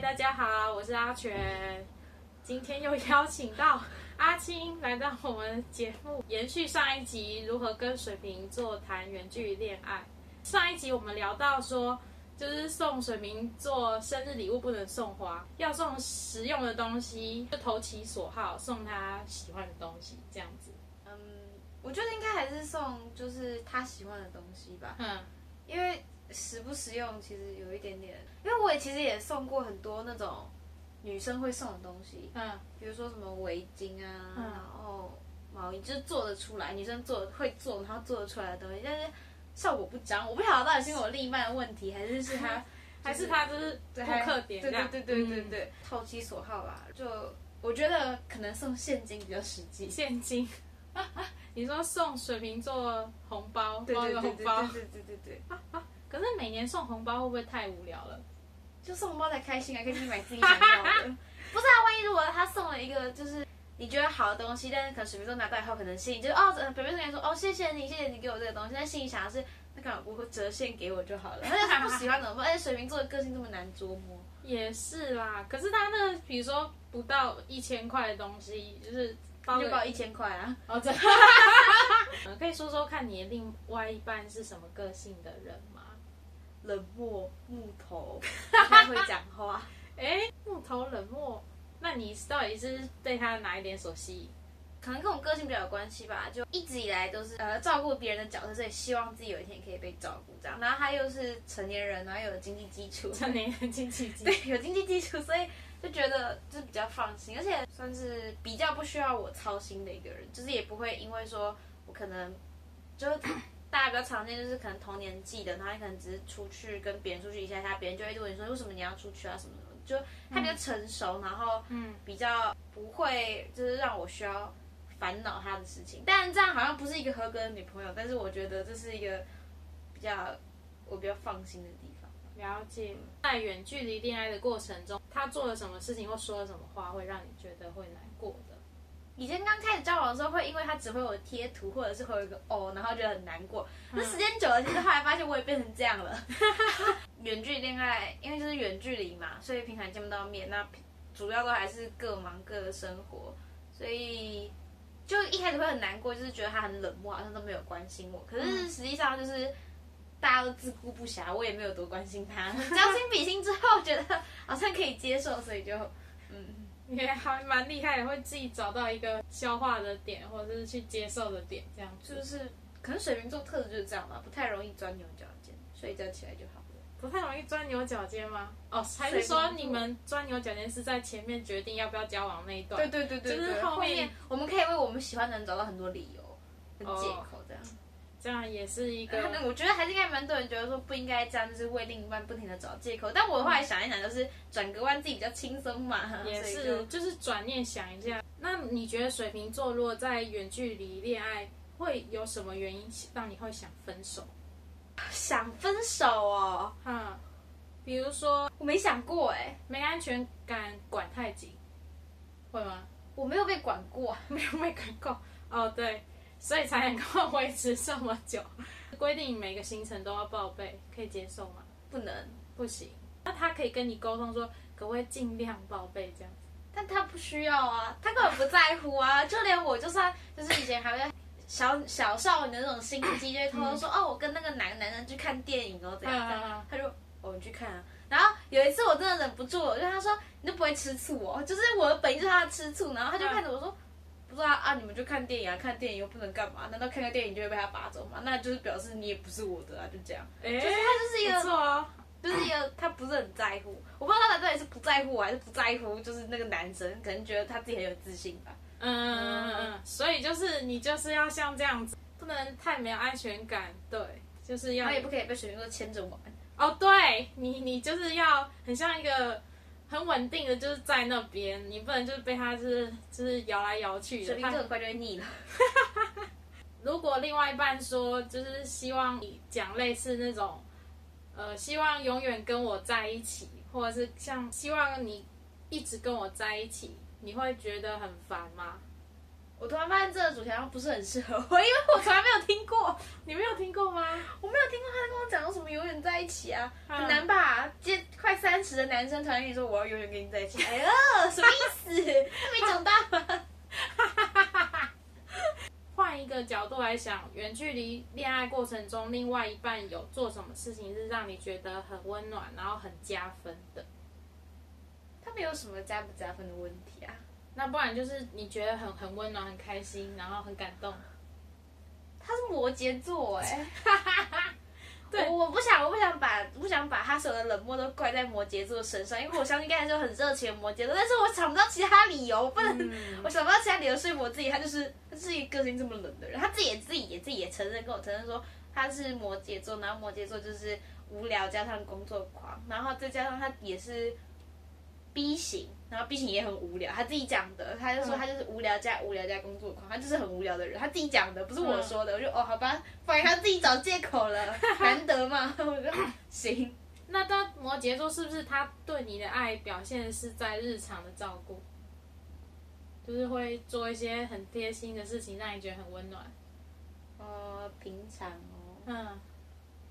大家好，我是阿全。今天又邀请到 阿青来到我们节目，延续上一集如何跟水瓶座谈远距离恋爱。上一集我们聊到说，就是送水瓶座生日礼物不能送花，要送实用的东西，就投其所好，送他喜欢的东西，这样子。嗯，我觉得应该还是送就是他喜欢的东西吧，嗯，因为实不实用其实有一点点，因为我也其实也送过很多那种女生会送的东西，嗯，比如说什么围巾啊，嗯。然后毛衣，就是做得出来，女生做会做，然后做得出来的东西，但是效果不彰。我不晓得到底是因为我另一半的问题，还是是他，还是他就是对顾客点对对对对对嗯对，投其所好吧。就我觉得可能送现金比较实际。现金。你说送水瓶座红包，包对对对对个红包，对对对对对，可是每年送红包会不会太无聊了？就送红包才开心啊，可以去买自己想要的。不是啊，万一如果他送了一个就是你觉得好的东西，但是可能水瓶座拿到以后，可能心里就是哦，呃表面上说哦谢谢你，谢谢你给我这个东西，但心里想的是那干嘛不会折现给我就好了？但是他不喜欢怎么办？而且水瓶座的个性这么难捉摸，也是啦，可是他那比如说不到一千块的东西，就是包个就包一千块啊。哦，这，呃可以说说看你的另外一半是什么个性的人吗？冷漠、木头，不太会讲话。哎，木头冷漠，那你到底是被他哪一点所吸引？可能跟我个性比较有关系吧，就一直以来都是呃照顾别人的角色，所以希望自己有一天可以被照顾这样。然后他又是成年人，然后又有经济基础，成年人经济基 对，有经济基础，所以就觉得就是比较放心，而且算是比较不需要我操心的一个人，就是也不会因为说我可能就是大家比较常见就是可能同年纪的，然后你可能只是出去跟别人出去一下下，别人就会问你说为什么你要出去啊什么什么，就他比较成熟，然后嗯比较不会就是让我需要烦恼他的事情。但然这样好像不是一个合格的女朋友，但是我觉得这是一个比较我比较放心的地方。了解，在远距离恋爱的过程中，他做了什么事情或说了什么话，会让你觉得会难过的？以前刚开始交往的时候，会因为他只会有贴图，或者是会有一个哦，然后觉得很难过。那时间久了，其实后来发现我也变成这样了。远距离恋爱，因为就是远距离嘛，所以平常见不到面，那主要都还是各忙各的生活，所以就一开始会很难过，就是觉得他很冷漠，好像都没有关心我。可是实际上就是。大家都自顾不暇，我也没有多关心他。将心比心之后，觉得好像可以接受，所以就嗯，也还蛮厉害的，会自己找到一个消化的点，或者是去接受的点，这样子。就是可能水瓶座特质就是这样吧，不太容易钻牛角尖，睡觉起来就好了。不太容易钻牛角尖吗？哦，还是说你们钻牛角尖是在前面决定要不要交往那一段？对对对对，就是后面面我们可以为我们喜欢的人找到很多理由跟借口，这样。这样也是一个。那我觉得还是应该蛮多人觉得说不应该这样，就是为另一半不停的找借口。但我后来想一想，就是转个弯自己比较轻松嘛，也是就是转念想一下，那你觉得水瓶座如果在远距离恋爱，会有什么原因让你会想分手？想分手哦，哈，比如说我没想过哎，没安全感，管太紧，会吗？我没有被管过，没有被管过哦，对，所以才能够维持这么久。规定每个行程都要报备，可以接受吗？不能。不行。那他可以跟你沟通说，可不可以尽量报备这样子？但他不需要啊，他根本不在乎啊，就连我就算就是以前还会小小少女的那种心机，就会偷偷说、哦，我跟那个男男人去看电影哦，怎样怎样，他就哦你去看啊。然后有一次我真的忍不住了，我就跟他说你都不会吃醋哦，就是我的本意就是他吃醋，然后他就看着我说。不知道啊，你们就看电影啊，看电影又不能干嘛？难道看个电影就会被他拔走吗？那就是表示你也不是我的啊，就这样。哎、就是他就是一个不错哦。就是一个他不是很在乎，我不知道他到底是不在乎我还是不在乎，就是那个男生可能觉得他自己很有自信吧。嗯嗯嗯嗯，所以就是你就是要像这样子，不能太没有安全感，对，就是要他也不可以被水瓶座牵着玩。哦，对你你就是要很像一个很稳定的，就是在那边，你不能就是被他就是就是摇来摇去的。他很快就会腻了。如果另外一半说就是希望你讲类似那种，呃，希望永远跟我在一起，或者是像希望你一直跟我在一起，你会觉得很烦吗？我突然发现这个主题好像不是很适合我，因为我从来没有听过，你没有听过吗？我没有听过他跟我讲到什么永远在一起啊，嗯很难吧？接快三十的男生突然跟你说我要永远跟你在一起，哎呀，什么意思？他没长大吗？换一个角度来想，远距离恋爱过程中，另外一半有做什么事情是让你觉得很温暖，然后很加分的？他没有什么加不加分的问题啊。那不然就是你觉得很很温暖、很开心，然后很感动。他是摩羯座哎、对。我我不想我不想把不想把他所有的冷漠都怪在摩羯座身上，因为我相信应该还是很热情的摩羯座，但是我想不到其他理由，我不能、嗯。我想不到其他理由说服我自己，他就是他是一个个性这么冷的人，他自己也自己也自己也承认跟我承认说他是摩羯座，然后摩羯座就是无聊加上工作狂，然后再加上他也是 B 型，然后毕竟也很无聊，他自己讲的，他就说嗯他就是无聊加无聊加工作狂，他就是很无聊的人，他自己讲的，不是我说的，我就哦好吧，反正他自己找借口了，难得嘛，我说行。那他摩羯座是不是他对你的爱表现是在日常的照顾，就是会做一些很贴心的事情，让你觉得很温暖？哦，平常哦，嗯，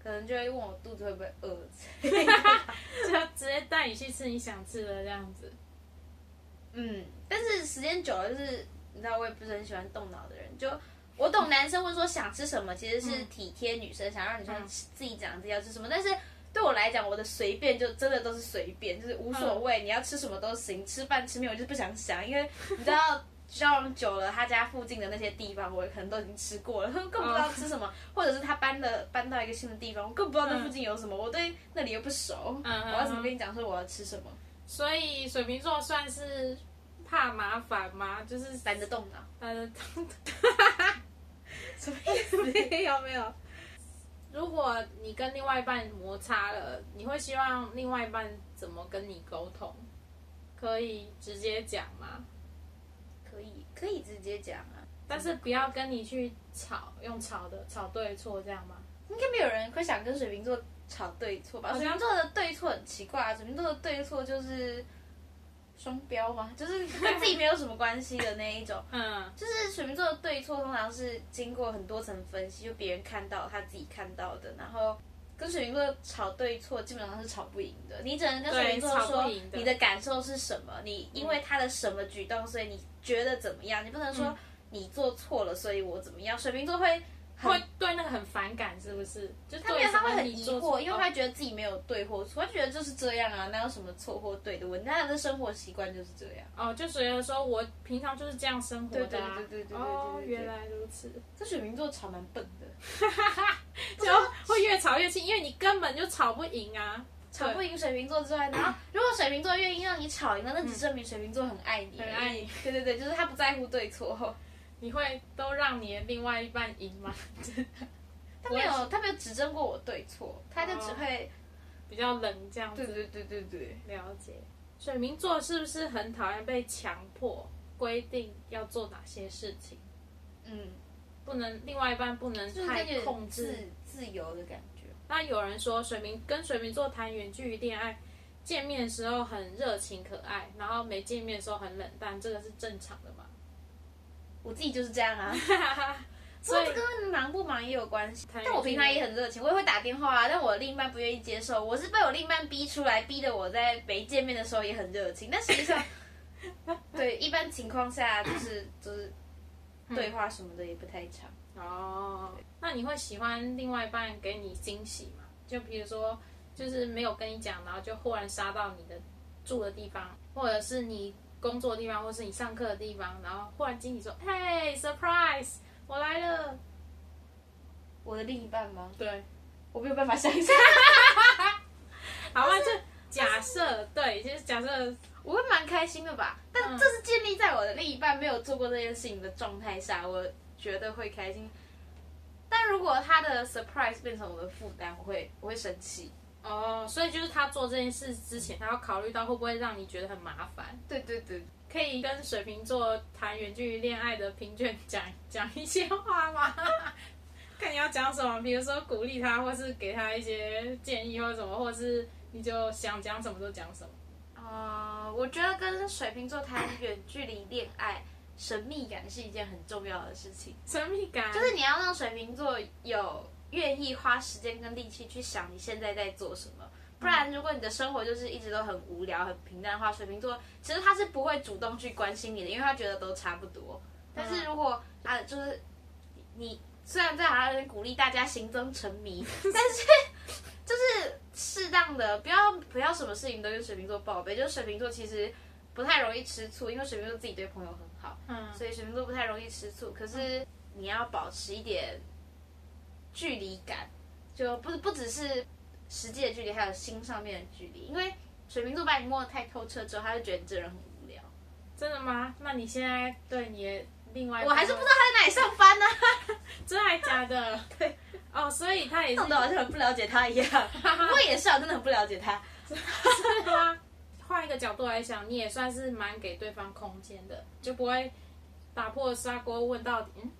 可能就会问我肚子会不会饿，就直接带你去吃你想吃的这样子。嗯，但是时间久了，就是你知道，我也不是很喜欢动脑的人。就我懂男生会说想吃什么，其实是体贴女生，想让女生嗯自己讲自己要吃什么。但是对我来讲，我的随便就真的都是随便，就是无所谓，你要吃什么都行。吃饭吃面我就是不想想，因为 你知道。交往久了，他家附近的那些地方，我可能都已经吃过了，更不知道吃什么。或者是他搬了搬到一个新的地方，我更不知道那附近有什么，我对那里又不熟，我要怎么跟你讲说我要吃什么？所以水瓶座算是怕麻烦吗？就是懒得动脑。呃，什么意思？有没有？如果你跟另外一半摩擦了，你会希望另外一半怎么跟你沟通？可以直接讲吗？可以，可以直接讲啊。但是不要跟你去吵，用吵的吵对错这样吗？应该没有人会想跟水瓶座吵对错吧？水瓶座的对错很奇怪啊，水瓶座的对错就是双标吗，就是 跟自己没有什么关系的那一种。嗯就是水瓶座的对错通常是经过很多层分析，就别人看到他自己看到的，然后跟水瓶座吵对错基本上是吵不赢的。你只能跟水瓶座说你的感受是什么，你因为他的什么举动，所以你觉得怎么样？你不能说嗯你做错了，所以我怎么样？水瓶座会很会对那个很反感，是不是？就他没有，他会很疑惑，因为哦他觉得自己没有对或错，他觉得就是这样啊，哪有什么错或对的问题？他的生活习惯就是这样。哦，就觉得说我平常就是这样生活的、啊，对对对对对对对哦，原来如此，这水瓶座吵蛮笨的，就会越吵越气，因为你根本就吵不赢啊，吵不赢水瓶座之外，然后 如果水瓶座愿意让你吵赢了，那只证明水瓶座很爱你，很爱你。对对对，就是他不在乎对错，你会都让你的另外一半赢吗？他没有他没有指正过我对错，他就只会，比较冷这样子。对对对对对，了解。水瓶座是不是很讨厌被强迫规定要做哪些事情？嗯，不能另外一半不能太控制。自自由的感觉。那有人说水瓶跟水瓶座谈远距离恋爱，见面的时候很热情可爱，然后没见面的时候很冷淡，这个是正常的吗？我自己就是这样啊。所以跟忙不忙也有关系。但我平常也很热情，我也会打电话啊。但我另一半不愿意接受，我是被我另一半逼出来，逼的我在没见面的时候也很热情。但实际上，对一般情况下就是就是对话什么的也不太长。哦，那你会喜欢另外一半给你惊喜吗？就比如说，就是没有跟你讲，然后就忽然杀到你的住的地方，或者是你工作的地方，或是你上课的地方，然后忽然经理说：“嘿，surprise，我来了。我的另一半吗？对，我没有办法想象，好，吧就假设，对，就是假设，我会蛮开心的吧。但嗯这是建立在我的另一半没有做过这件事情的状态下，我觉得会开心。但如果他的 surprise 变成我的负担，我会我会生气。哦，所以就是他做这件事之前，他要考虑到会不会让你觉得很麻烦。对对对，可以跟水瓶座谈远距离恋爱的评卷讲讲一些话吗？看你要讲什么，比如说鼓励他，或是给他一些建议，或者什么，或者是你就想讲什么就讲什么。呃，我觉得跟水瓶座谈远距离恋爱神秘感是一件很重要的事情，神秘感就是你要让水瓶座有愿意花时间跟力气去想你现在在做什么。不然，如果你的生活就是一直都很无聊、很平淡的话，水瓶座其实他是不会主动去关心你的，因为他觉得都差不多。但是如果啊，就是你虽然在那边鼓励大家行踪沉迷，但是就是适当的，不要不要什么事情都跟水瓶座报备。就是水瓶座其实不太容易吃醋，因为水瓶座自己对朋友很好，嗯，所以水瓶座不太容易吃醋。可是你要保持一点距离感，就不不只是实际的距离，还有心上面的距离。因为水瓶座把你摸得太透彻之后，他就觉得你这人很无聊。真的吗？那你现在对你的另外我还是不知道道，他在哪里上班呢、真的还假的？对，哦，所以他也是弄得好像很不了解他一样。不过也是啊，真的很不了解他。是吗？换一个角度来想，你也算是蛮给对方空间的，就不会打破砂锅问到底，嗯，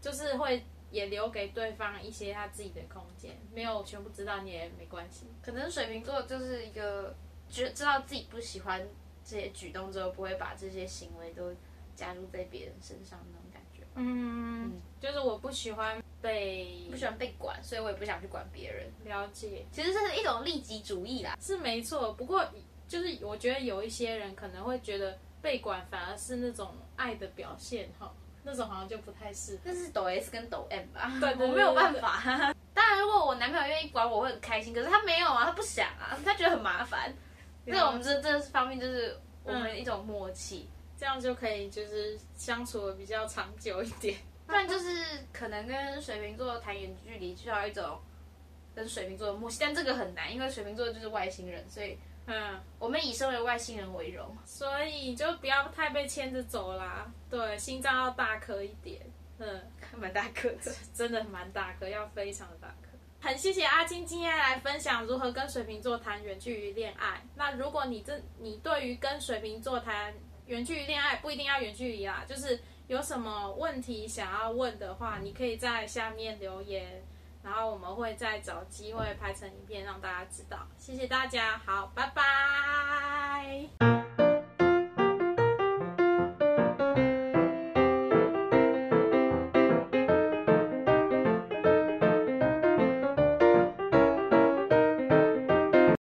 就是会也留给对方一些他自己的空间，没有全部知道你也没关系。可能水瓶座就是一个觉知道自己不喜欢这些举动之后，不会把这些行为都加入在别人身上那种感觉。嗯，就是我不喜欢被不喜欢被管，所以我也不想去管别人。了解，其实这是一种利己主义啦。是没错。不过就是我觉得有一些人可能会觉得被管反而是那种爱的表现哈，那种好像就不太适合。那是抖 S 跟抖 M 吧？对我没有办法。当然，如果我男朋友愿意管我，我会很开心。可是他没有啊，他不想啊，他觉得很麻烦。那我们这这方面就是我们一种默契。这样就可以就是相处的比较长久一点。不然就是可能跟水瓶座谈远距离，需要一种跟水瓶座的默契，但这个很难，因为水瓶座就是外星人，所以嗯，我们以身为外星人为荣。所以就不要太被牵着走啦。对，心脏要大颗一点。嗯，蛮大颗的，真的蛮大颗，要非常的大颗。很谢谢阿金今天来分享如何跟水瓶座谈远距离恋爱。那如果你这你对于跟水瓶座谈远距离恋爱不一定要远距离啦，就是有什么问题想要问的话，你可以在下面留言，然后我们会再找机会拍成影片让大家知道。谢谢大家好拜拜。